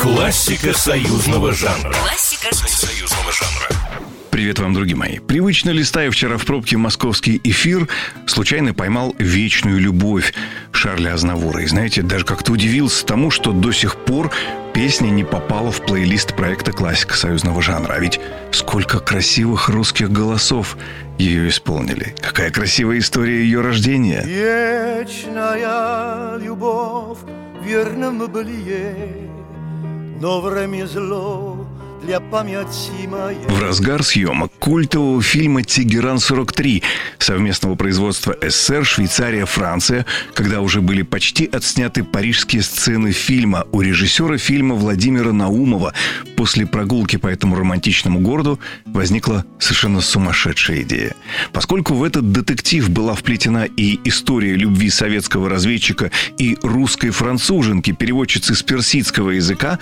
Классика союзного жанра. Классика союзного жанра. Привет вам, другие мои. Привычно листая вчера в пробке московский эфир, случайно поймал «Вечную любовь» Шарля Азнавура. И знаете, даже как-то удивился тому, что до сих пор песня не попала в плейлист проекта «Классика союзного жанра». А ведь сколько красивых русских голосов ее исполнили. Какая красивая история ее рождения. Вечная любовь в верном былие, но время зло для памяти моей. В разгар съемок культового фильма «Тегеран-43» совместного производства СССР, Швейцария, Франция, когда уже были почти отсняты парижские сцены фильма у режиссера фильма Владимира Наумова, после прогулки по этому романтичному городу возникла совершенно сумасшедшая идея. Поскольку в этот детектив была вплетена и история любви советского разведчика и русской француженки, переводчицы с персидского языка,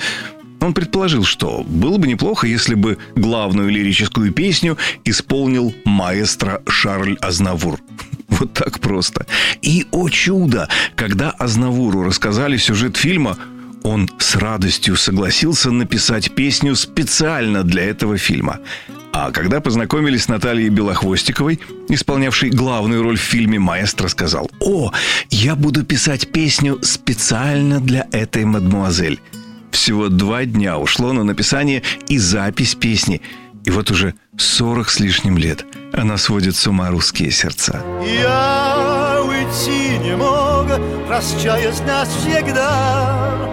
он предположил, что было бы неплохо, если бы главную лирическую песню исполнил маэстро Шарль Азнавур. Вот так просто. И, о чудо, когда Азнавуру рассказали сюжет фильма, он с радостью согласился написать песню специально для этого фильма. А когда познакомились с Натальей Белохвостиковой, исполнявшей главную роль в фильме, маэстро сказал, «О, я буду писать песню специально для этой мадмуазель». Всего два дня ушло на написание и запись песни. И вот уже 40 с лишним лет она сводит с ума русские сердца. Я уйти не мог, прощаясь навсегда.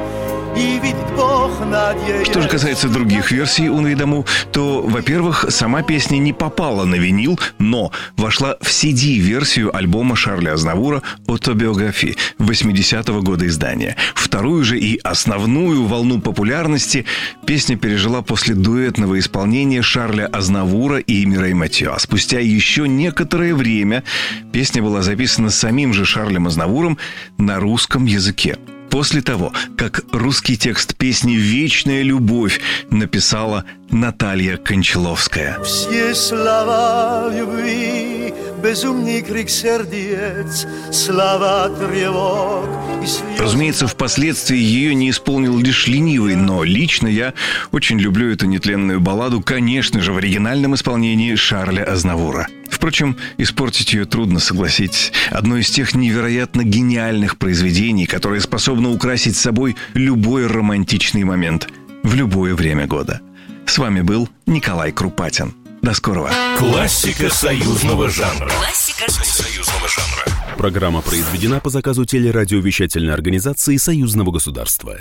Что же касается других версий «Унвей дому», то, во-первых, сама песня не попала на винил, но вошла в CD-версию альбома Шарля Азнавура «Автобиографии» 80-го года издания. Вторую же и основную волну популярности песня пережила после дуэтного исполнения Шарля Азнавура и Мирей Матьё. А спустя еще некоторое время песня была записана самим же Шарлем Азнавуром на русском языке после того, как русский текст песни «Вечная любовь» написала Наталья Кончаловская. Все слова любви, безумный крик сердец, слова тревог и слез. Разумеется, впоследствии ее не исполнил лишь ленивый, но лично я очень люблю эту нетленную балладу, конечно же, в оригинальном исполнении Шарля Азнавура. Впрочем, испортить ее трудно, согласитесь. Одно из тех невероятно гениальных произведений, которое способно украсить собой любой романтичный момент в любое время года. С вами был Николай Крупатин. До скорого. Классика союзного жанра. Классика союзного жанра. Программа произведена по заказу телерадиовещательной организации Союзного государства.